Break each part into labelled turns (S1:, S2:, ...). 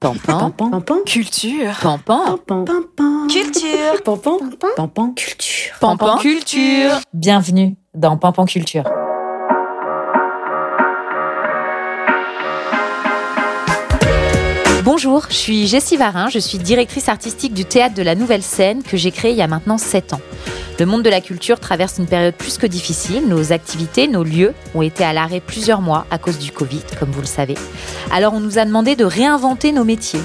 S1: Pampan.
S2: Pampan.
S1: Culture.
S2: Pampan.
S1: Pampan.
S2: Culture.
S1: Pampan.
S2: Pampan. Culture.
S1: Pampan Culture.
S3: Bienvenue dans Pampan Culture. Bonjour, je suis Jessie Varin, je suis directrice artistique du théâtre de la Nouvelle Scène que j'ai créé il y a maintenant 7 ans. Le monde de la culture traverse une période plus que difficile. Nos activités, nos lieux ont été à l'arrêt plusieurs mois à cause du Covid, comme vous le savez. Alors on nous a demandé de réinventer nos métiers,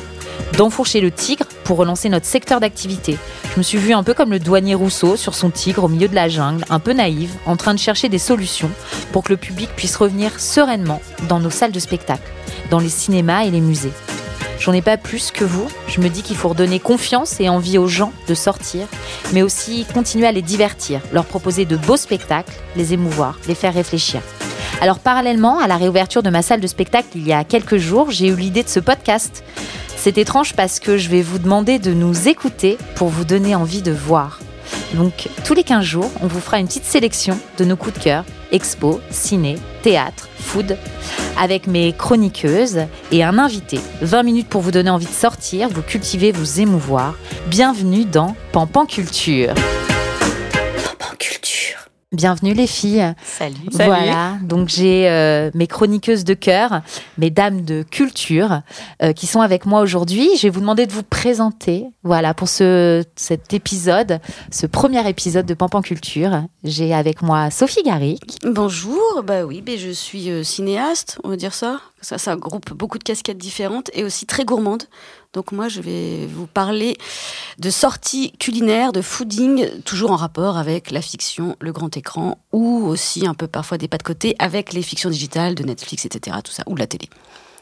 S3: d'enfourcher le tigre pour relancer notre secteur d'activité. Je me suis vue un peu comme le douanier Rousseau sur son tigre au milieu de la jungle, un peu naïve, en train de chercher des solutions pour que le public puisse revenir sereinement dans nos salles de spectacle, dans les cinémas et les musées. J'en ai pas plus que vous. Je me dis qu'il faut redonner confiance et envie aux gens de sortir, mais aussi continuer à les divertir, leur proposer de beaux spectacles, les émouvoir, les faire réfléchir. Alors parallèlement à la réouverture de ma salle de spectacle il y a quelques jours, j'ai eu l'idée de ce podcast. C'est étrange parce que je vais vous demander de nous écouter pour vous donner envie de voir. Donc tous les 15 jours, on vous fera une petite sélection de nos coups de cœur, expo, ciné, théâtre, food, avec mes chroniqueuses et un invité. 20 minutes pour vous donner envie de sortir, vous cultiver, vous émouvoir. Bienvenue dans Pampan Culture. Bienvenue les filles.
S1: Salut.
S3: Voilà, donc j'ai euh, mes chroniqueuses de cœur, mes dames de culture euh, qui sont avec moi aujourd'hui. Je vais vous demander de vous présenter. Voilà, pour ce, cet épisode, ce premier épisode de Pampan Culture, j'ai avec moi Sophie Garrick.
S2: Bonjour, bah oui, bah je suis euh, cinéaste, on va dire ça. Ça, ça groupe beaucoup de casquettes différentes et aussi très gourmande. Donc moi, je vais vous parler de sorties culinaires, de fooding, toujours en rapport avec la fiction, le grand écran, ou aussi un peu parfois des pas de côté avec les fictions digitales de Netflix, etc. Tout ça, ou de la télé.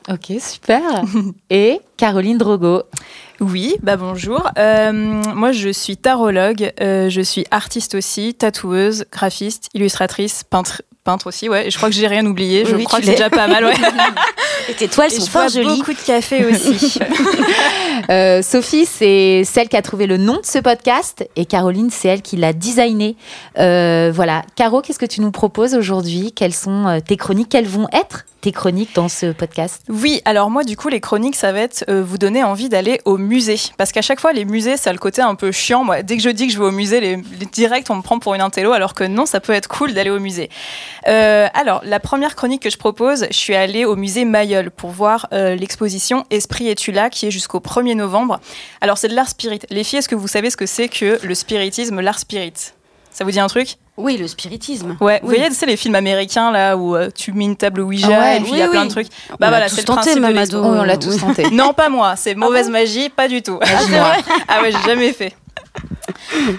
S3: Ok, super. Et Caroline Drogo.
S4: Oui, bah bonjour. Euh, moi, je suis tarologue, euh, je suis artiste aussi, tatoueuse, graphiste, illustratrice, peintre, peintre aussi, ouais. Et je crois que j'ai rien oublié. Je
S2: Oui,
S4: crois que c'est déjà pas mal, ouais.
S2: Et tes toiles
S4: Et
S2: sont fort jolies.
S4: beaucoup de café aussi.
S3: Euh, Sophie, c'est celle qui a trouvé le nom de ce podcast et Caroline, c'est elle qui l'a designé. Euh, voilà. Caro, qu'est-ce que tu nous proposes aujourd'hui? Quelles sont euh, tes chroniques? Quelles vont être tes chroniques dans ce podcast?
S4: Oui, alors moi, du coup, les chroniques, ça va être euh, vous donner envie d'aller au musée. Parce qu'à chaque fois, les musées, ça a le côté un peu chiant. Moi, dès que je dis que je vais au musée, les, les directs, on me prend pour une intello, alors que non, ça peut être cool d'aller au musée. Euh, alors, la première chronique que je propose, je suis allée au musée Mayol pour voir euh, l'exposition Esprit et tu là, qui est jusqu'au 1er novembre. Alors, c'est de l'art spirit. Les filles, est-ce que vous savez ce que c'est que le spiritisme, l'art spirit? Ça vous dit un truc?
S2: Oui, le spiritisme.
S4: Ouais, vous
S2: Oui.
S4: voyez, c'est les films américains là où euh, tu mets une table Ouija
S3: Ah ouais,
S4: et puis il y a
S2: oui,
S4: plein de trucs. Bah voilà, c'est le
S2: tenté,
S4: principe de.
S3: Oh, on l'a tous tenté.
S4: Non, pas moi, c'est mauvaise magie, pas du tout.
S3: Magie-moi.
S4: ah ouais, j'ai jamais fait.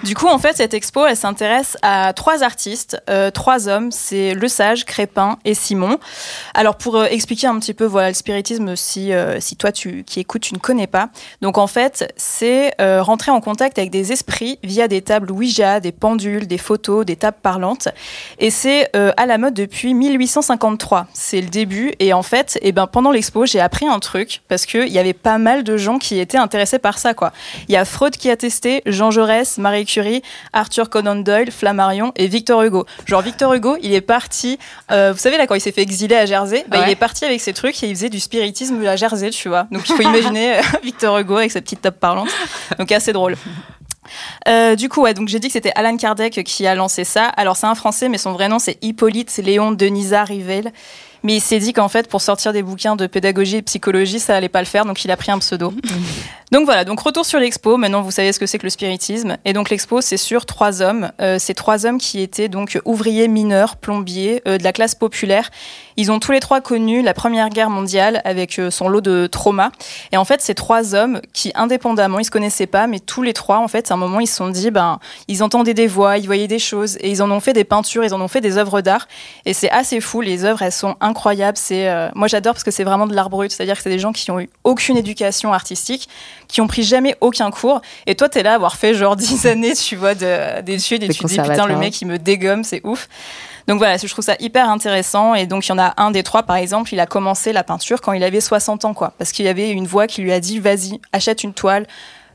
S4: Du coup, en fait, cette expo, elle s'intéresse à trois artistes, euh, trois hommes, c'est Le Sage, Crépin et Simon. Alors, pour euh, expliquer un petit peu, voilà, le spiritisme, si, euh, si toi tu, qui écoutes, tu ne connais pas. Donc, en fait, c'est rentrer en contact avec des esprits via des tables Ouija, des pendules, des photos, des tables parlantes. Et c'est à la mode depuis 1853. C'est le début. Et en fait, eh ben, pendant l'expo, j'ai appris un truc parce qu'il y avait pas mal de gens qui étaient intéressés par ça. quoi. Il y a Freud qui a testé, Jean Jaurès, Marie Curie, Arthur Conan Doyle, Flammarion et Victor Hugo. Genre Victor Hugo, il est parti, euh, vous savez là quand il s'est fait exiler à Jersey, bah,
S3: Ouais.
S4: il est parti avec ses trucs et il faisait du spiritisme à Jersey, tu vois. Donc il faut imaginer euh, Victor Hugo avec sa petite table parlante. Donc assez drôle. Euh, du coup, ouais, donc j'ai dit que c'était Alan Kardec qui a lancé ça. Alors c'est un Français, mais son vrai nom c'est Hippolyte Léon Denisa Rivel. Mais il s'est dit qu'en fait, pour sortir des bouquins de pédagogie et psychologie, ça allait pas le faire, donc il a pris un pseudo. donc voilà, donc retour sur l'expo. Maintenant, vous savez ce que c'est que le spiritisme. Et donc l'expo, c'est sur trois hommes. Euh, ces trois hommes qui étaient donc ouvriers mineurs, plombiers, euh, de la classe populaire. Ils ont tous les trois connu la Première Guerre mondiale avec euh, son lot de traumas. Et en fait, ces trois hommes qui, indépendamment, ils se connaissaient pas, mais tous les trois, en fait, à un moment, ils se sont dit, ben, ils entendaient des voix, ils voyaient des choses, et ils en ont fait des peintures, ils en ont fait des œuvres d'art. Et c'est assez fou. Les œuvres, elles sont incroyables. C'est, euh, moi, j'adore parce que c'est vraiment de l'art brut. C'est-à-dire que c'est des gens qui ont eu aucune éducation artistique, qui ont pris jamais aucun cours. Et toi, t'es là à avoir fait genre 10 années, tu vois, de- d'études, et tu te dis, putain, le mec, il me dégomme, c'est ouf. Donc voilà, je trouve ça hyper intéressant. Et donc, il y en a un des trois, par exemple, il a commencé la peinture quand il avait 60 ans, quoi. Parce qu'il y avait une voix qui lui a dit, vas-y, achète une toile,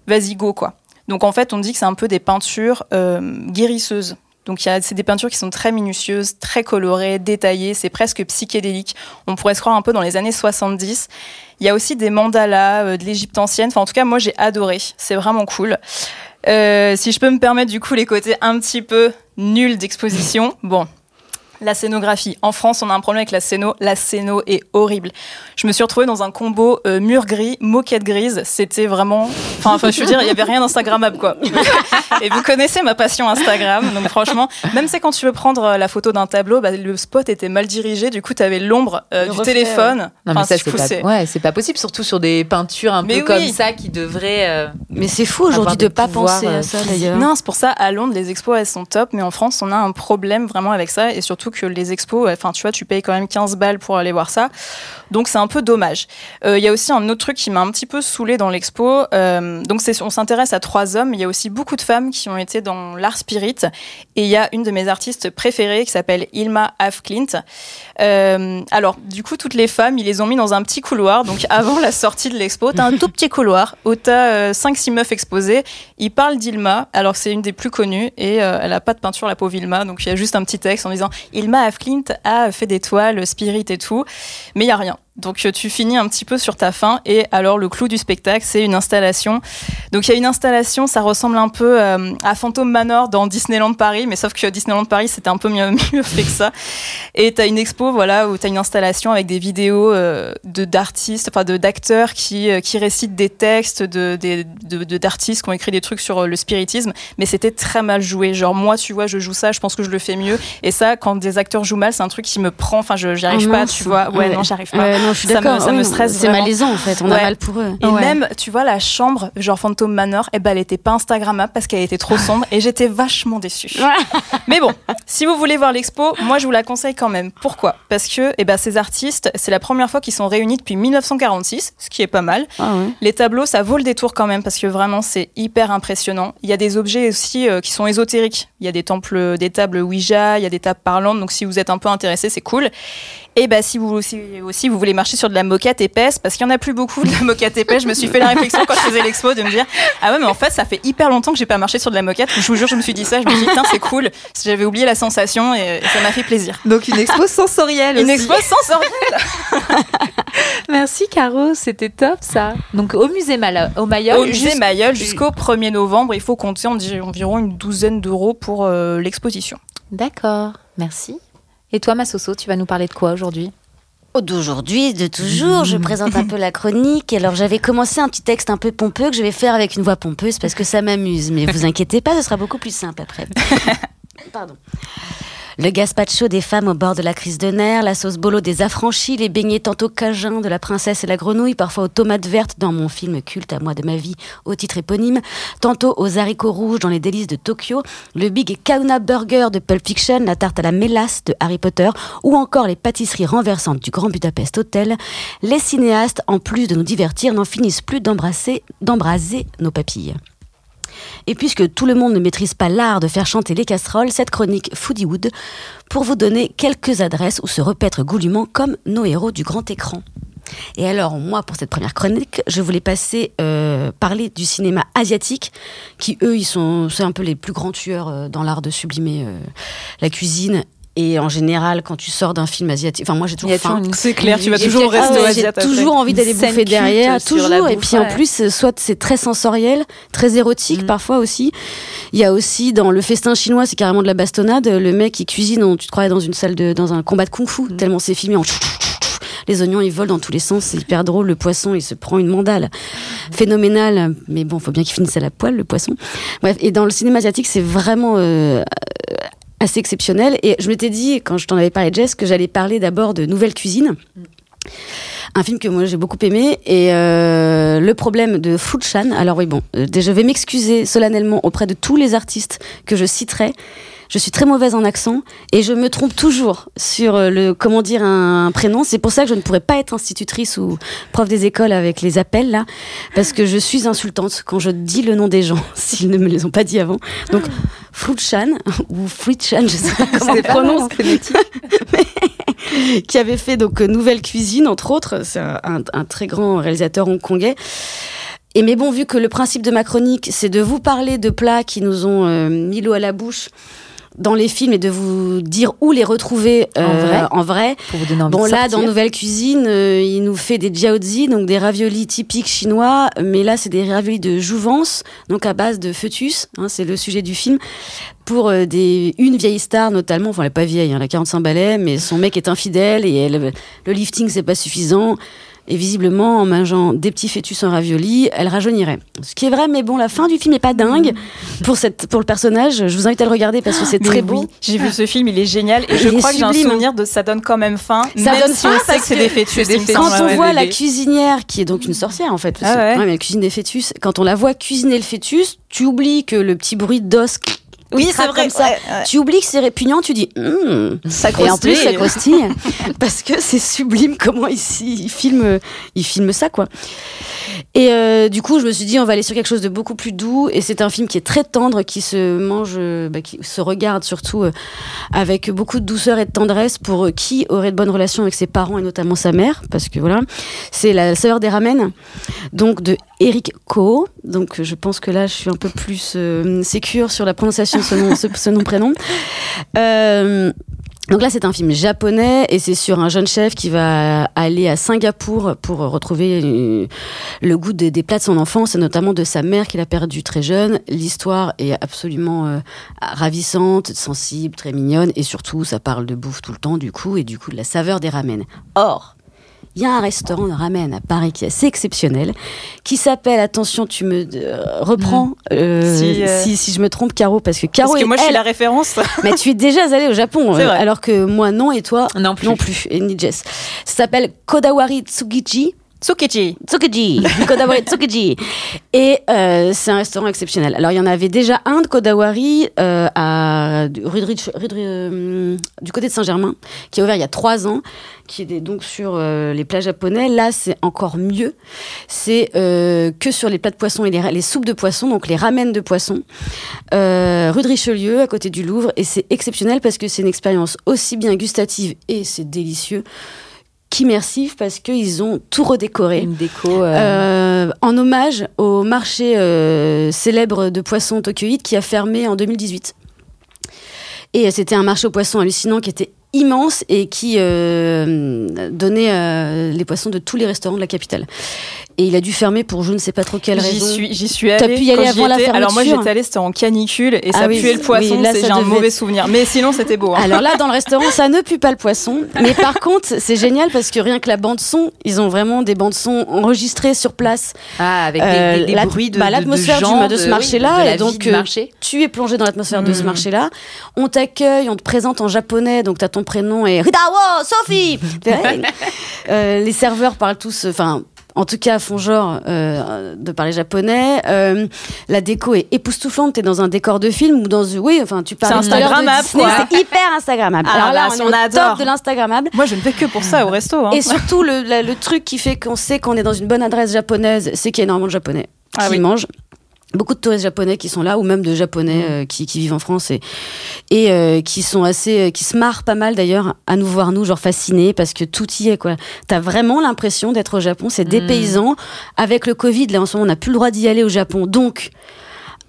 S4: vas-y, go, quoi. Donc en fait, on dit que c'est un peu des peintures euh, guérisseuses. Donc c'est des peintures qui sont très minutieuses, très colorées, détaillées, c'est presque psychédélique. On pourrait se croire un peu dans les années 70. Il y a aussi des mandalas euh, de l'Égypte ancienne. Enfin, en tout cas, moi j'ai adoré. C'est vraiment cool. Euh, si je peux me permettre du coup les côtés un petit peu nuls d'exposition, bon. La scénographie. En France, on a un problème avec la scéno. La scéno est horrible. Je me suis retrouvée dans un combo euh, mur gris, moquette grise. C'était vraiment. Enfin, enfin, je veux dire, il y avait rien d'Instagrammable, quoi. Et vous connaissez ma passion Instagram. Donc, franchement, même c'est quand tu veux prendre euh, la photo d'un tableau, bah, le spot était mal dirigé. Du coup, tu avais l'ombre euh, du
S2: reflet,
S4: téléphone.
S3: Non, mais
S4: Enfin,
S3: ça, c'est pas,
S4: c'est-
S3: ouais, c'est pas possible, surtout sur des peintures un
S4: Mais
S3: peu comme
S4: oui.
S3: ça qui devraient. euh,
S2: Mais c'est fou aujourd'hui de
S3: des
S2: pas penser à ça d'ailleurs.
S4: Non, c'est pour ça, à Londres, les expos, elles sont top, mais en France, on a un problème vraiment avec ça, et surtout que les expos, enfin, tu vois, tu payes quand même 15 balles pour aller voir ça, donc c'est un peu dommage. Euh, Il y a aussi un autre truc qui m'a un petit peu saoulé dans l'expo, euh, donc on s'intéresse à trois hommes, il y a aussi beaucoup de femmes qui ont été dans l'art spirit, et il y a une de mes artistes préférées qui s'appelle Ilma Afklint. Euh, alors, du coup, toutes les femmes, ils les ont mis dans un petit couloir, donc avant la sortie de l'expo, t'as un tout petit couloir où t'as 5-6 meufs exposées, ils parlent d'Ilma, alors c'est une des plus connues et elle a pas de peinture la pauvre Ilma, donc il y a juste un petit texte en disant Ilma Afklint a fait des toiles, spirit et tout, mais il y a rien. Donc euh, tu finis un petit peu sur ta fin et alors le clou du spectacle c'est une installation. Donc il y a une installation, ça ressemble un peu euh, à Phantom Manor dans Disneyland Paris, mais sauf que Disneyland Paris c'était un peu mieux, mieux fait que ça. Et tu as une expo voilà où tu as une installation avec des vidéos euh, de d'artistes, enfin de d'acteurs qui euh, qui récitent des textes de des- de de- d'artistes qui ont écrit des trucs sur le spiritisme, mais c'était très mal joué. Genre moi tu vois, je joue ça, je pense que je le fais mieux et ça quand des acteurs jouent mal, c'est un truc qui me prend enfin je j'y arrive
S2: Ah,
S4: pas, tu vois. Ouais, non, j'arrive pas.
S2: Ouais, non, je suis
S4: Ça me- ça me stresse
S2: C'est malaisant en fait. On a mal pour eux.
S4: Et
S3: Ouais.
S4: même, tu vois, la chambre, genre Phantom Manor, eh ben, elle était pas Instagrammable parce qu'elle était trop sombre et j'étais vachement déçue. Mais bon, si vous voulez voir l'expo, moi je vous la conseille quand même. Pourquoi? Parce que eh ben, ces artistes, c'est la première fois qu'ils sont réunis depuis 1946, ce qui est pas mal.
S2: Ah ouais.
S4: Les tableaux, ça vaut le détour quand même parce que vraiment c'est hyper impressionnant. Il y a des objets aussi euh, qui sont ésotériques. Il y a des temples, des tables Ouija, il y a des tables parlantes. Donc si vous êtes un peu intéressé, c'est cool. Et bah si vous aussi, aussi vous voulez marcher sur de la moquette épaisse, parce qu'il y en a plus beaucoup de la moquette épaisse. Je me suis fait la réflexion quand je faisais l'expo de me dire ah ouais mais en fait ça fait hyper longtemps que j'ai pas marché sur de la moquette. Je vous jure je me suis dit ça. Je me suis dit c'est cool. J'avais oublié la sensation et, ça m'a fait plaisir.
S3: Donc une expo sensorielle
S4: Une
S3: aussi.
S4: expo sensorielle.
S3: Merci Caro, c'était top ça. Donc au musée Mala- au Mayol.
S4: Au musée Mayol jusqu'au 1er novembre, il faut compter on dit environ une douzaine d'euros pour euh, l'exposition.
S3: D'accord, merci. Et toi Massoso, tu vas nous parler de quoi aujourd'hui?
S2: Oh, D'aujourd'hui, de toujours, je présente un peu la chronique. Alors j'avais commencé un petit texte un peu pompeux que je vais faire avec une voix pompeuse parce que ça m'amuse. Mais vous inquiétez pas, ce sera beaucoup plus simple après. Pardon. Le gazpacho des femmes au bord de la crise de nerfs, la sauce bolo des affranchis, les beignets tantôt cajun de la princesse et la grenouille, parfois aux tomates vertes dans mon film culte à moi de ma vie au titre éponyme, tantôt aux haricots rouges dans les délices de Tokyo, le Big Kauna Burger de Pulp Fiction, la tarte à la mélasse de Harry Potter, ou encore les pâtisseries renversantes du Grand Budapest Hotel, les cinéastes, en plus de nous divertir, n'en finissent plus d'embrasser, d'embraser nos papilles. Et puisque tout le monde ne maîtrise pas l'art de faire chanter les casseroles, cette chronique Foodiewood pour vous donner quelques adresses où se repaître goulûment comme nos héros du grand écran. Et alors, moi, pour cette première chronique, je voulais passer euh, parler du cinéma asiatique, qui eux, ils sont, un peu les plus grands tueurs euh, dans l'art de sublimer euh, la cuisine. Et en général, quand tu sors d'un film asiatique, enfin moi j'ai toujours faim.
S4: C'est clair, tu vas toujours au resto
S2: Ah ouais, J'ai toujours envie d'aller bouffer derrière, toujours. Et puis en plus, soit c'est très sensoriel, très érotique
S3: Mm.
S2: parfois aussi. Il y a aussi dans le festin chinois, c'est carrément de la bastonnade. Le mec il cuisine, on- tu te croyais dans une salle de, dans un combat de kung-fu,
S3: Mm.
S2: tellement c'est filmé en. Les oignons ils volent dans tous les sens, c'est hyper drôle. Le poisson il se prend une mandale, phénoménal. Mais bon, faut bien qu'il finisse à la poêle le poisson. Bref, et dans le cinéma asiatique, c'est vraiment euh, assez exceptionnel. Et je m'étais dit, quand je t'en avais parlé, Jess, que j'allais parler d'abord de nouvelle cuisine. Un film que moi j'ai beaucoup aimé. Et euh, le problème de Food Chan. Alors oui, bon, euh, je vais m'excuser solennellement auprès de tous les artistes que je citerai. Je suis très mauvaise en accent et je me trompe toujours sur euh, le comment dire un prénom. C'est pour ça que je ne pourrais pas être institutrice ou prof des écoles avec les appels là, parce que je suis insultante quand je dis le nom des gens s'ils ne me les ont pas dit avant. Donc Fruitchan ou Fruitchan, je sais pas comment on prononce,
S3: phonétique.
S2: qui avait fait donc euh, Nouvelle Cuisine entre autres. C'est un très grand réalisateur hongkongais. Et mais bon, vu que le principe de ma chronique, c'est de vous parler de plats qui nous ont euh, mis l'eau à la bouche dans les films et de vous dire où les retrouver euh,
S3: En vrai
S2: en vrai.
S3: Pour vous donner envie
S2: Bon
S3: de
S2: là,
S3: sortir.
S2: dans Nouvelle Cuisine, euh, il nous fait des jiaozi, donc des raviolis typiques chinois, mais là c'est des raviolis de jouvence, donc à base de fœtus, hein, c'est le sujet du film, pour euh, des, une vieille star notamment, enfin elle est pas vieille, hein, elle a 45 balais, mais son mec est infidèle et elle, le lifting c'est pas suffisant. Et visiblement, en mangeant des petits fœtus en ravioli, elle rajeunirait. Ce qui est vrai, mais bon, la fin du film est pas dingue pour, cette, pour le personnage. Je vous invite à le regarder parce que c'est très
S4: oui,
S2: beau.
S4: J'ai vu ce film, il est génial. Et
S2: Il
S4: je crois que j'ai un souvenir de ça donne quand même faim.
S2: Ça
S4: même
S2: donne
S4: si
S2: faim
S4: on sait
S2: parce
S4: que c'est des fœtus.
S2: Quand on voit la cuisinière, qui est donc une sorcière en fait, parce
S4: Ah
S2: que-
S4: ouais.
S2: ouais, mais elle cuisine des fœtus, quand on la voit cuisiner le fœtus, tu oublies que le petit bruit d'os.
S4: Oui, c'est vrai.
S2: comme ça.
S4: ouais, ouais.
S2: Tu oublies que c'est répugnant, tu dis Hum.
S4: Ça
S2: Et en plus, ça
S4: croustille.
S2: parce que c'est sublime comment ici il filme, il filme ça quoi. Et euh, du coup, je me suis dit, on va aller sur quelque chose de beaucoup plus doux. Et c'est un film qui est très tendre, qui se mange, euh, bah, qui se regarde surtout euh, avec beaucoup de douceur et de tendresse pour qui aurait de bonnes relations avec ses parents et notamment sa mère, parce que voilà, c'est la saveur des ramen, donc de Eric Ko. Donc je pense que là, je suis un peu plus sécure sur la prononciation de ce nom prénom. Donc là, c'est un film japonais et c'est sur un jeune chef qui va aller à Singapour pour retrouver euh, le goût des, des plats de son enfance et notamment de sa mère qu'il a perdue très jeune. L'histoire est absolument euh, ravissante, sensible, très mignonne et surtout, ça parle de bouffe tout le temps du coup et du coup de la saveur des ramen. Or, il y a un restaurant de ramen à Paris qui est assez exceptionnel, qui s'appelle, attention, tu me euh, reprends euh,
S4: Si, euh,
S2: si, si je me trompe, Caro, parce que Caro
S4: Parce que moi, je suis
S2: elle-
S4: la référence.
S2: mais tu es déjà allé au Japon, euh, alors que moi non et toi
S3: Non plus.
S2: non plus, et ni Jess. Ça s'appelle Kodawari Tsukiji.
S4: Tsukichi.
S2: Tsukiji, Kodawari Tsukiji. Et euh, c'est un restaurant exceptionnel. Alors il y en avait déjà un de Kodawari euh, à rue euh, du côté de Saint-Germain, qui a ouvert il y a trois ans, qui est donc sur euh, les plats japonais. Là, c'est encore mieux. C'est que sur les plats de poisson et les, soupes de poisson, donc les ramen de poisson, rue de Richelieu, à côté du Louvre. Et c'est exceptionnel parce que c'est une expérience aussi bien gustative et c'est délicieux qu'immersive parce qu'ils ont tout redécoré.
S3: Une déco. euh,
S2: Euh, en hommage au marché euh, célèbre de poissons tokyoïde qui a fermé en 2018. Et c'était un marché aux poissons hallucinant qui était immense et qui euh, donnait euh, les poissons de tous les restaurants de la capitale. Et il a dû fermer pour je ne sais pas trop quelle
S4: J'y
S2: raison.
S4: suis, j'y suis
S2: T'as
S4: allée.
S2: pu y aller
S4: j'y
S2: avant la
S4: étais. Alors moi,
S2: fermeture
S4: j'étais allée, c'était en canicule et ça
S2: Ah oui,
S4: puait le
S2: oui,
S4: poisson.
S2: là,
S4: c'est-
S2: ça
S4: j'ai un mauvais
S2: être-
S4: souvenir. Mais sinon, c'était beau. hein.
S2: Alors là, dans le restaurant, ça ne pue pas le poisson. Mais par contre, c'est génial parce que rien que la bande son, ils ont vraiment des bandes son enregistrées sur place.
S3: Ah, avec des,
S2: Euh,
S3: des- bruits de,
S2: bah,
S3: de- de
S2: l'atmosphère de ce
S3: oui,
S2: marché-là,
S3: de la
S2: et donc, euh,
S3: marché.
S2: Tu es plongé dans l'atmosphère de ce
S4: Mm.
S2: marché-là. On t'accueille, on te présente en japonais, donc tu as ton prénom et Ridawo, Sophie Euh, Les serveurs parlent tous, enfin, en tout cas, font genre euh, de parler japonais. Euh, la déco est époustouflante. T'es dans un décor de film ou dans. Oui, enfin, tu parles
S4: C'est Instagrammable.
S2: C'est hyper Instagrammable.
S4: Ah,
S2: Alors là, on, est au
S4: adore.
S2: top de l'Instagrammable.
S4: Moi, je ne fais que pour ça au resto. hein.
S2: Et surtout, le, la- le truc qui fait qu'on sait qu'on est dans une bonne adresse japonaise, c'est qu'il y a énormément de japonais
S4: Ah
S2: qui
S4: oui.
S2: mangent. Beaucoup de touristes japonais qui sont là, ou même de japonais euh, qui, qui vivent en France et, et euh, qui sont assez, euh, qui se marrent pas mal d'ailleurs à nous voir nous, genre fascinés parce que tout y est quoi. T'as vraiment l'impression d'être au Japon, c'est des
S3: Mm.
S2: paysans. Avec le Covid, là en ce moment, on n'a plus le droit d'y aller au Japon, donc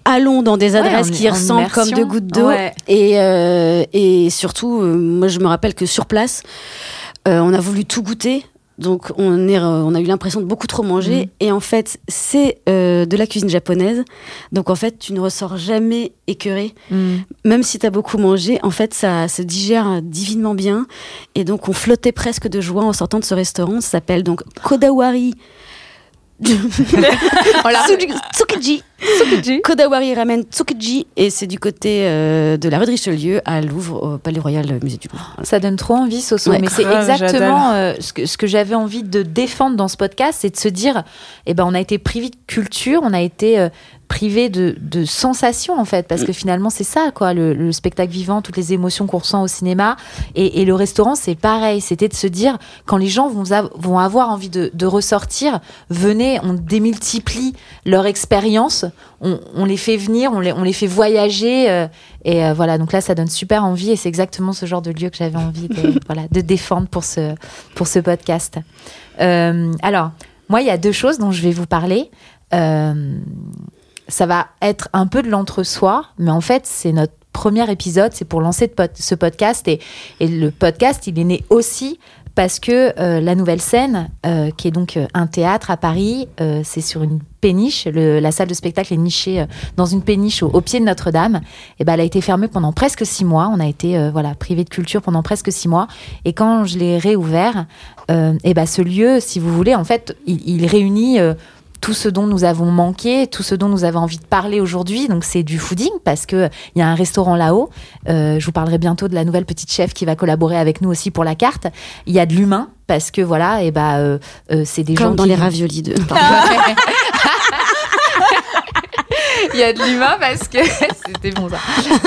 S2: allons dans des adresses qui
S3: en
S2: ressemblent comme deux gouttes d'eau.
S3: Ouais.
S2: Et, et surtout, moi je me rappelle que sur place, euh, on a voulu tout goûter. Donc on, est, euh, on a eu l'impression de beaucoup trop manger.
S3: Mm.
S2: Et en fait, c'est euh, de la cuisine japonaise. Donc en fait, tu ne ressors jamais écœuré.
S3: Mm.
S2: Même si tu as beaucoup mangé, en fait, ça se digère divinement bien. Et donc on flottait presque de joie en sortant de ce restaurant. Ça s'appelle donc Kodawari. Tsuji- Tsukiji. Kodawari Ramen Tsukiji. Et c'est du côté euh, de la rue de Richelieu à Louvre, au Palais Royal euh, Musée du Louvre. Voilà.
S3: Ça donne trop envie, Soso.
S2: Ouais.
S3: mais c'est exactement euh, ce que, ce que j'avais envie de défendre dans ce podcast, c'est de se dire, eh ben, on a été privé de culture, on a été euh, privé de, de sensations, en fait, parce que finalement, c'est ça, quoi, le, le spectacle vivant, toutes les émotions qu'on ressent au cinéma. Et, et le restaurant, c'est pareil. C'était de se dire, quand les gens vont, av- vont avoir envie de, de ressortir, venez, on démultiplie leur expérience, on, on les fait venir, on les, on les fait voyager. euh, et euh, voilà, donc là, ça donne super envie et c'est exactement ce genre de lieu que j'avais envie de, voilà, de défendre pour ce, pour ce podcast. Euh, alors, moi, il y a deux choses dont je vais vous parler. Euh, ça va être un peu de l'entre-soi, mais en fait, c'est notre premier épisode, c'est pour lancer ce podcast. Et, le podcast, il est né aussi parce que euh, la nouvelle scène, euh, qui est donc euh, un théâtre à Paris, c'est sur une péniche. La salle de spectacle est nichée dans une péniche au, pied de Notre-Dame. Et ben, elle a été fermée pendant presque six mois. On a été voilà privé de culture pendant presque six mois. Et quand je l'ai réouvert, et ben, ce lieu, si vous voulez, en fait, il, réunit tout ce dont nous avons manqué, tout ce dont nous avons envie de parler aujourd'hui. Donc c'est du fooding parce que il y a un restaurant là-haut. Euh, je vous parlerai bientôt de la nouvelle petite chef qui va collaborer avec nous aussi pour la carte. Il y a de l'humain parce que voilà, et bah euh, euh, c'est des gens
S2: dans
S3: qui-
S2: les raviolis de.
S3: Il y a de l'humain parce que c'était bon ça.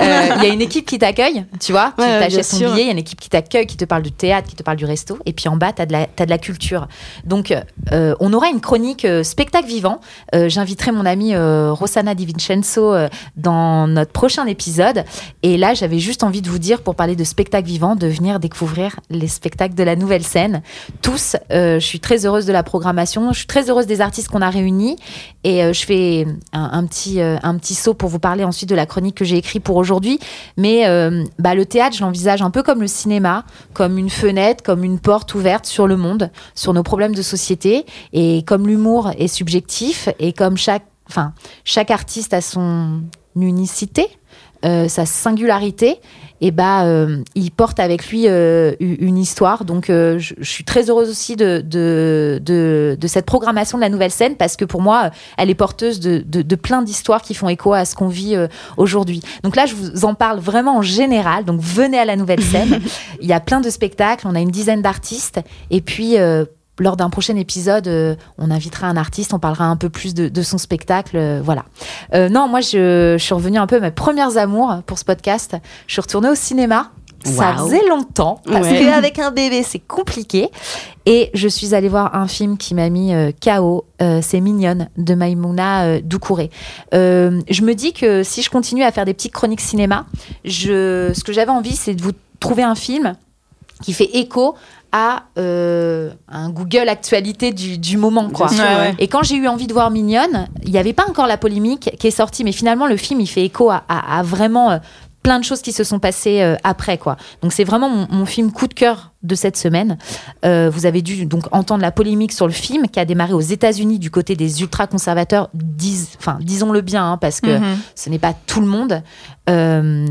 S3: Euh, Il y a une équipe qui t'accueille, tu vois. tu
S2: Ouais,
S3: t'achètes ton
S2: sûr.
S3: billet, il y a une équipe qui t'accueille, qui te parle du théâtre, qui te parle du resto. Et puis en bas, tu as, de la- t'as de la culture. Donc, euh, on aura une chronique euh, spectacle vivant. J'inviterai mon amie Rossana Di Vincenzo dans notre prochain épisode. Et là, j'avais juste envie de vous dire, pour parler de spectacle vivant, de venir découvrir les spectacles de la nouvelle scène. Tous, je suis très heureuse de la programmation. Je suis très heureuse des artistes qu'on a réunis. Et je fais un, un petit, un petit saut pour vous parler ensuite de la chronique que j'ai écrite pour aujourd'hui. Mais euh, bah, le théâtre, je l'envisage un peu comme le cinéma, comme une fenêtre, comme une porte ouverte sur le monde, sur nos problèmes de société. Et comme l'humour est subjectif et comme chaque, enfin, chaque artiste a son unicité, euh, sa singularité, et bah, euh, il porte avec lui euh, une histoire. Donc, je, je suis très heureuse aussi de, de, de, de cette programmation de la nouvelle scène parce que pour moi, elle est porteuse de, de, plein d'histoires qui font écho à ce qu'on vit aujourd'hui. Donc là, je vous en parle vraiment en général. Donc, venez à la nouvelle scène. Il y a plein de spectacles. On a une dizaine d'artistes. Et puis, lors d'un prochain épisode, euh, on invitera un artiste, on parlera un peu plus de, de son spectacle, euh, voilà. Euh, non, moi je, je suis revenue un peu à mes premières amours pour ce podcast. Je suis retournée au cinéma. Ça faisait longtemps parce
S2: Ouais.
S3: qu'avec un bébé c'est compliqué. Et je suis allée voir un film qui m'a mis KO. c'est Mignonne de Maïmouna Doucouré. Je me dis que si je continue à faire des petites chroniques cinéma, je, ce que j'avais envie c'est de vous trouver un film qui fait écho à euh, un Google actualité du, du moment quoi.
S2: Bien sûr,
S4: Ouais,
S2: ouais.
S4: ouais.
S3: Et quand j'ai eu envie de voir Mignonne, il n'y avait pas encore la polémique qui est sortie, mais finalement le film il fait écho à, à- à vraiment euh, plein de choses qui se sont passées euh, après quoi. Donc c'est vraiment mon, mon film coup de cœur de cette semaine. Euh, vous avez dû donc entendre la polémique sur le film qui a démarré aux États-Unis du côté des ultra conservateurs. Dis, enfin disons-le bien hein, parce que
S4: Mhm.
S3: ce n'est pas tout le monde, euh,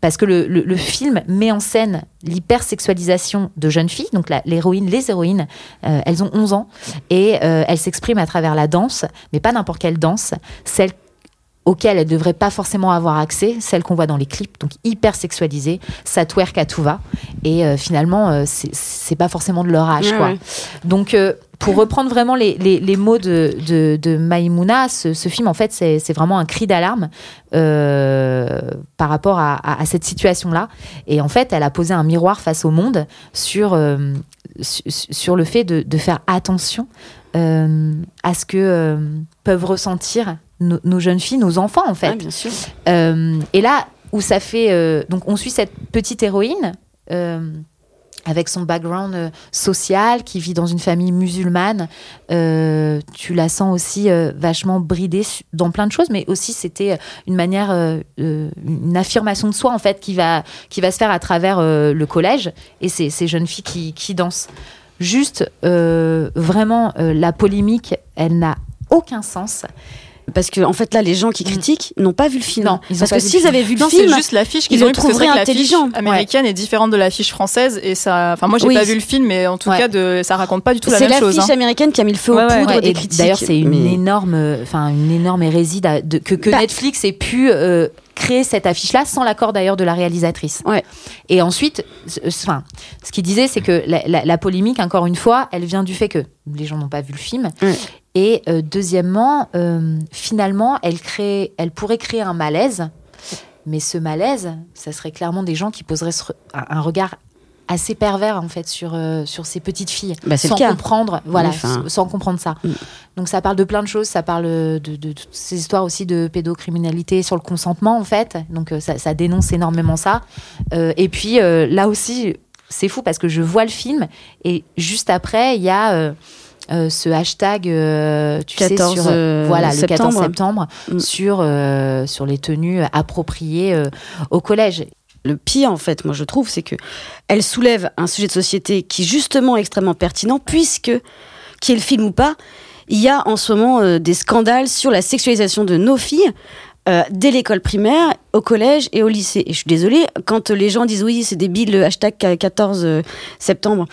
S3: parce que le, le- le film met en scène l'hypersexualisation de jeunes filles, donc l'héroïne, les héroïnes, euh, elles ont 11 ans, et elles s'expriment à travers la danse, mais pas n'importe quelle danse, celle auxquelles elles ne devraient pas forcément avoir accès, celles qu'on voit dans les clips, donc hyper sexualisées, ça twerk à tout va, et euh, finalement, euh, c'est- pas forcément de leur âge,
S2: Ouais,
S3: quoi.
S2: ouais.
S3: Donc, euh, pour reprendre vraiment les, les- les mots de, de, de Maïmouna, ce, ce film, en fait, c'est vraiment un cri d'alarme euh, par rapport à, à- à cette situation-là. Et en fait, elle a posé un miroir face au monde sur, euh, su- sur le fait de, de faire attention euh, à ce que peuvent ressentir nos, nos jeunes filles, nos enfants, en fait.
S2: Ouais, bien sûr.
S3: Euh, et là où ça fait. euh, donc, on suit cette petite héroïne. euh, avec son background social, qui vit dans une famille musulmane, tu la sens aussi vachement bridée dans plein de choses, mais aussi c'était une manière, une affirmation de soi en fait qui va qui va se faire à travers le collège et ces, ces jeunes filles qui, qui dansent. Juste, vraiment, la polémique, elle n'a aucun sens.
S2: Parce que en fait là, les gens qui critiquent n'ont pas vu le film.
S3: Mm. Non, ils
S2: Parce que s'ils
S3: film.
S2: avaient vu le
S4: Non, c'est
S2: film,
S4: juste l'affiche
S2: ils
S4: qu'ils ont eu parce que c'est vrai
S2: trouveraient
S4: que l'affiche
S2: intelligent.
S4: américaine est différente de l'affiche française et ça. Enfin, moi, j'ai
S2: Oui.
S4: pas vu le film, mais en tout
S3: Ouais.
S4: cas, de, ça raconte pas du tout la
S2: c'est
S4: même chose.
S2: l'affiche
S4: hein.
S2: américaine qui a mis le feu
S4: Ouais,
S2: aux
S4: ouais.
S2: poudres
S3: Ouais,
S2: des
S3: et
S2: critiques.
S3: D'ailleurs, c'est une
S2: mais-
S3: énorme, enfin une énorme hérésie de- que, que
S2: Bah.
S3: Netflix ait pu euh, créer cette affiche-là sans l'accord d'ailleurs de la réalisatrice.
S2: Ouais.
S3: Et ensuite, ce- enfin, ce qu'il disait, c'est que la, la- la polémique, encore une fois, elle vient du fait que les gens n'ont pas vu le film.
S2: Ouais.
S3: Et euh, deuxièmement, euh, finalement, elle crée, elle pourrait créer un malaise. Mais ce malaise, ça serait clairement des gens qui poseraient ce un regard assez pervers en fait sur euh, sur ces petites filles.
S2: Bah,
S3: sans comprendre voilà
S2: Enfin.
S3: sans comprendre ça.
S2: Mm.
S3: donc ça parle de plein de choses. Ça parle de, de, de toutes ces histoires aussi de pédocriminalité sur le consentement en fait. Donc ça, ça dénonce énormément ça. Euh, et puis euh, là aussi c'est fou parce que je vois le film. Et juste après il y a euh, ce hashtag, euh, tu
S2: 14,
S3: sais, sur
S2: euh,
S3: voilà, le 14
S2: septembre. Mm.
S3: sur, sur les tenues appropriées au collège.
S2: Le pire, en fait, moi je trouve, c'est que elle soulève un sujet de société qui justement est extrêmement pertinent, puisque, qui est le film ou pas, il y a en ce moment des scandales sur la sexualisation de nos filles. euh, dès l'école primaire, au collège et au lycée. Et je suis désolée, quand les gens disent oui, c'est débile, le hashtag 14 septembre,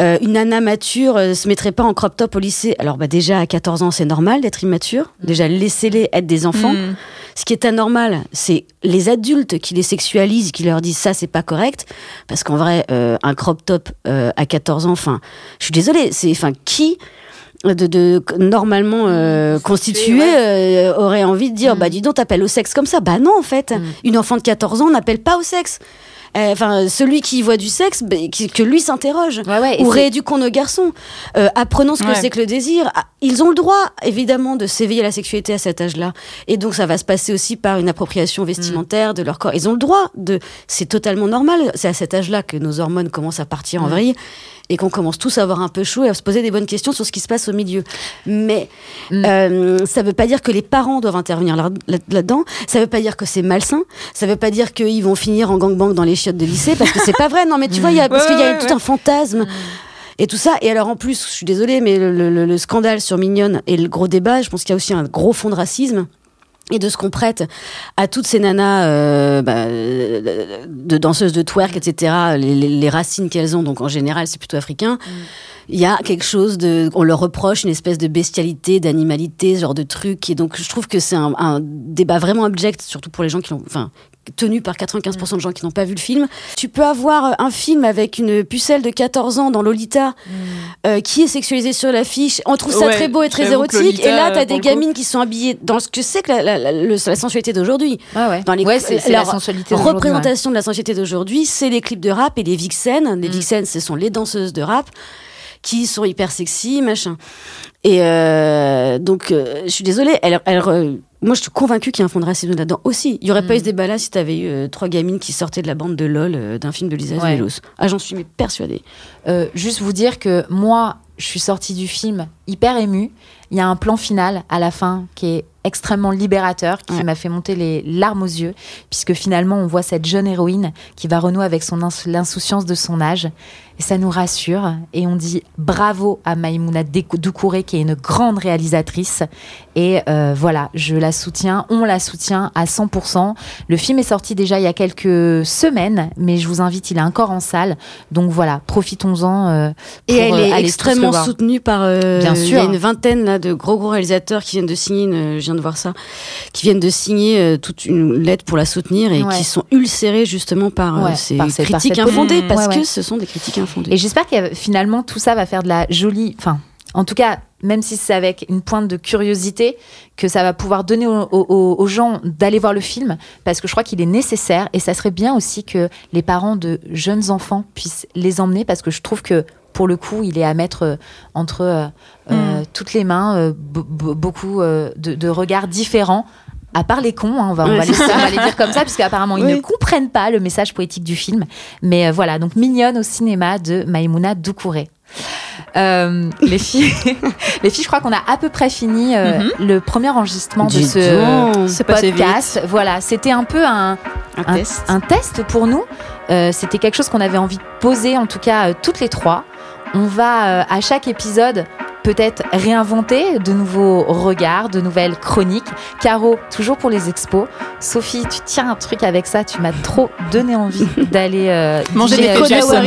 S2: euh, une nana mature euh, se mettrait pas en crop top au lycée. Alors bah déjà à 14 ans, c'est normal d'être immature. Déjà laissez-les être des enfants.
S4: Mm.
S2: Ce qui est anormal, c'est les adultes qui les sexualisent, qui leur disent ça, c'est pas correct. Parce qu'en vrai, euh, un crop top euh, à 14 ans, enfin, je suis désolée, c'est, enfin, qui de, de normalement euh, constitué euh, aurait envie de dire,
S3: Mm.
S2: bah dis donc, t'appelles au sexe comme ça Bah non, en fait,
S3: Mm.
S2: une enfant de 14 ans n'appelle pas au sexe. Euh, Enfin, celui qui voit du sexe, bah, qui- que lui s'interroge
S3: Ouais, ouais,
S2: ou rééduquons nos garçons, euh, apprenons ce que
S4: Ouais.
S2: c'est que le désir. Ah, Ils ont le droit, évidemment, de s'éveiller à la sexualité à cet âge-là. Et donc, ça va se passer aussi par une appropriation vestimentaire de leur corps. Ils ont le droit de. C'est totalement normal. C'est à cet âge-là que nos hormones commencent à partir en vrille et qu'on commence tous à avoir un peu chaud et à se poser des bonnes questions sur ce qui se passe au milieu. Mais
S3: Mm.
S2: euh, ça veut pas dire que les parents doivent intervenir là- là- là-dedans. Ça veut pas dire que c'est malsain. Ça veut pas dire qu'ils vont finir en gangbang dans les chiottes de lycée parce que c'est pas vrai. Non, mais tu vois, il y a, parce
S4: Ouais,
S2: qu'il y a
S4: ouais,
S2: tout
S4: ouais.
S2: un fantasme. Et tout ça. Et alors, en plus, je suis désolée, mais le, le- le scandale sur Mignonne et le gros débat, je pense qu'il y a aussi un gros fond de racisme. Et de ce qu'on prête à toutes ces nanas euh, bah, de danseuses de twerk, etc., les, les- les racines qu'elles ont, donc en général c'est plutôt africain, il y a quelque chose de. On leur reproche une espèce de bestialité, d'animalité, ce genre de truc. Et donc je trouve que c'est un, un débat vraiment abject, surtout pour les gens qui. Enfin, tenu par 95% de gens qui n'ont pas vu le film. Tu peux avoir un film avec une pucelle de 14 ans dans Lolita euh, qui est sexualisée sur l'affiche. On trouve ça
S4: Ouais,
S2: très beau et très érotique.
S4: Lolita,
S2: et là, t'as
S4: pour
S2: des
S4: coup-
S2: gamines qui sont habillées dans ce que c'est que la, la, la- le- la sensualité d'aujourd'hui.
S3: Ouais, ouais.
S2: Dans les-
S3: Ouais, c'est
S2: la
S3: sensualité ouais.
S2: représentation de la sensualité d'aujourd'hui, c'est les clips de rap et les vixens. Les
S3: Mm.
S2: vixens, ce sont les danseuses de rap qui sont hyper sexy, machin. Et euh, donc, euh, je suis désolée. Elle, elle, moi, je suis convaincue qu'il y a un fond de racisme là-dedans aussi. Il y aurait pas
S3: Mm.
S2: eu ce débat-là si t'avais eu euh, trois gamines qui sortaient de la bande de LOL euh, d'un film de Lisa
S3: Ouais.
S2: Ah, j'en suis mais persuadée.
S3: Euh, juste vous dire que moi, je suis sortie du film hyper émue. Il y a un plan final à la fin qui est extrêmement libérateur, qui
S2: Ouais.
S3: m'a fait monter les larmes aux yeux, puisque finalement on voit cette jeune héroïne qui va renouer avec son ins- l'insouciance de son âge. Et ça nous rassure. Et on dit bravo à Maïmouna Doucouré, qui est une grande réalisatrice. Et euh, voilà, je la soutiens, on la soutient à 100%. Le film est sorti déjà il y a quelques semaines, mais je vous invite, il est encore en salle. Donc voilà, profitons-en. euh,
S2: Et elle
S3: euh,
S2: est
S3: le
S2: extrêmement soutenue par. euh,
S3: Bien
S2: Il y
S3: sûr.
S2: a une vingtaine là, de gros gros réalisateurs qui viennent de signer, une- de voir ça, qui viennent de signer euh, toute une lettre pour la soutenir et
S3: Ouais.
S2: qui sont ulcérés justement par euh,
S3: Ouais,
S2: ces
S3: par ces- par
S2: critiques infondées
S4: polémique.
S2: parce
S3: Ouais,
S2: que ce sont des critiques infondées.
S3: Et j'espère que finalement tout ça va faire de la jolie. Enfin, en tout cas, même si c'est avec une pointe de curiosité, que ça va pouvoir donner aux gens d'aller voir le film, parce que je crois qu'il est nécessaire et ça serait bien aussi que les parents de jeunes enfants puissent les emmener, parce que je trouve que pour le coup, il est à mettre euh, entre euh, euh, toutes les mains be- be- beaucoup de, de regards différents. À part les cons, hein, on, va, on,
S2: Ouais,
S3: va les,
S2: c'est
S3: on va les dire comme ça, puisqu'apparemment ils
S2: Oui.
S3: ne comprennent pas le message poétique du film. Mais euh, voilà, donc mignonne au cinéma de Maïmouna Doucouré. Euh, les filles, les filles, je crois qu'on a à peu près fini euh, le premier enregistrement de ce podcast. Voilà, c'était un peu un,
S2: un
S3: un,
S2: test.
S3: un test pour nous. Euh, C'était quelque chose qu'on avait envie de poser, en tout cas euh, toutes les trois. On va euh, à chaque épisode peut-être réinventer de nouveaux regards, de nouvelles chroniques. Caro, toujours pour les expos. Sophie, tu tiens un truc avec ça, tu m'as trop donné envie d'aller euh,
S4: Manger des
S3: euh. Jason.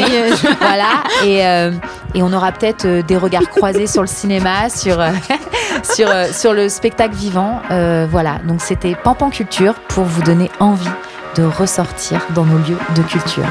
S3: voilà, et, euh, et on aura peut-être euh, des regards croisés sur le cinéma, sur, euh, sur, euh, sur le spectacle vivant. Euh, voilà, donc c'était Pampan Culture pour vous donner envie de ressortir dans nos lieux de culture.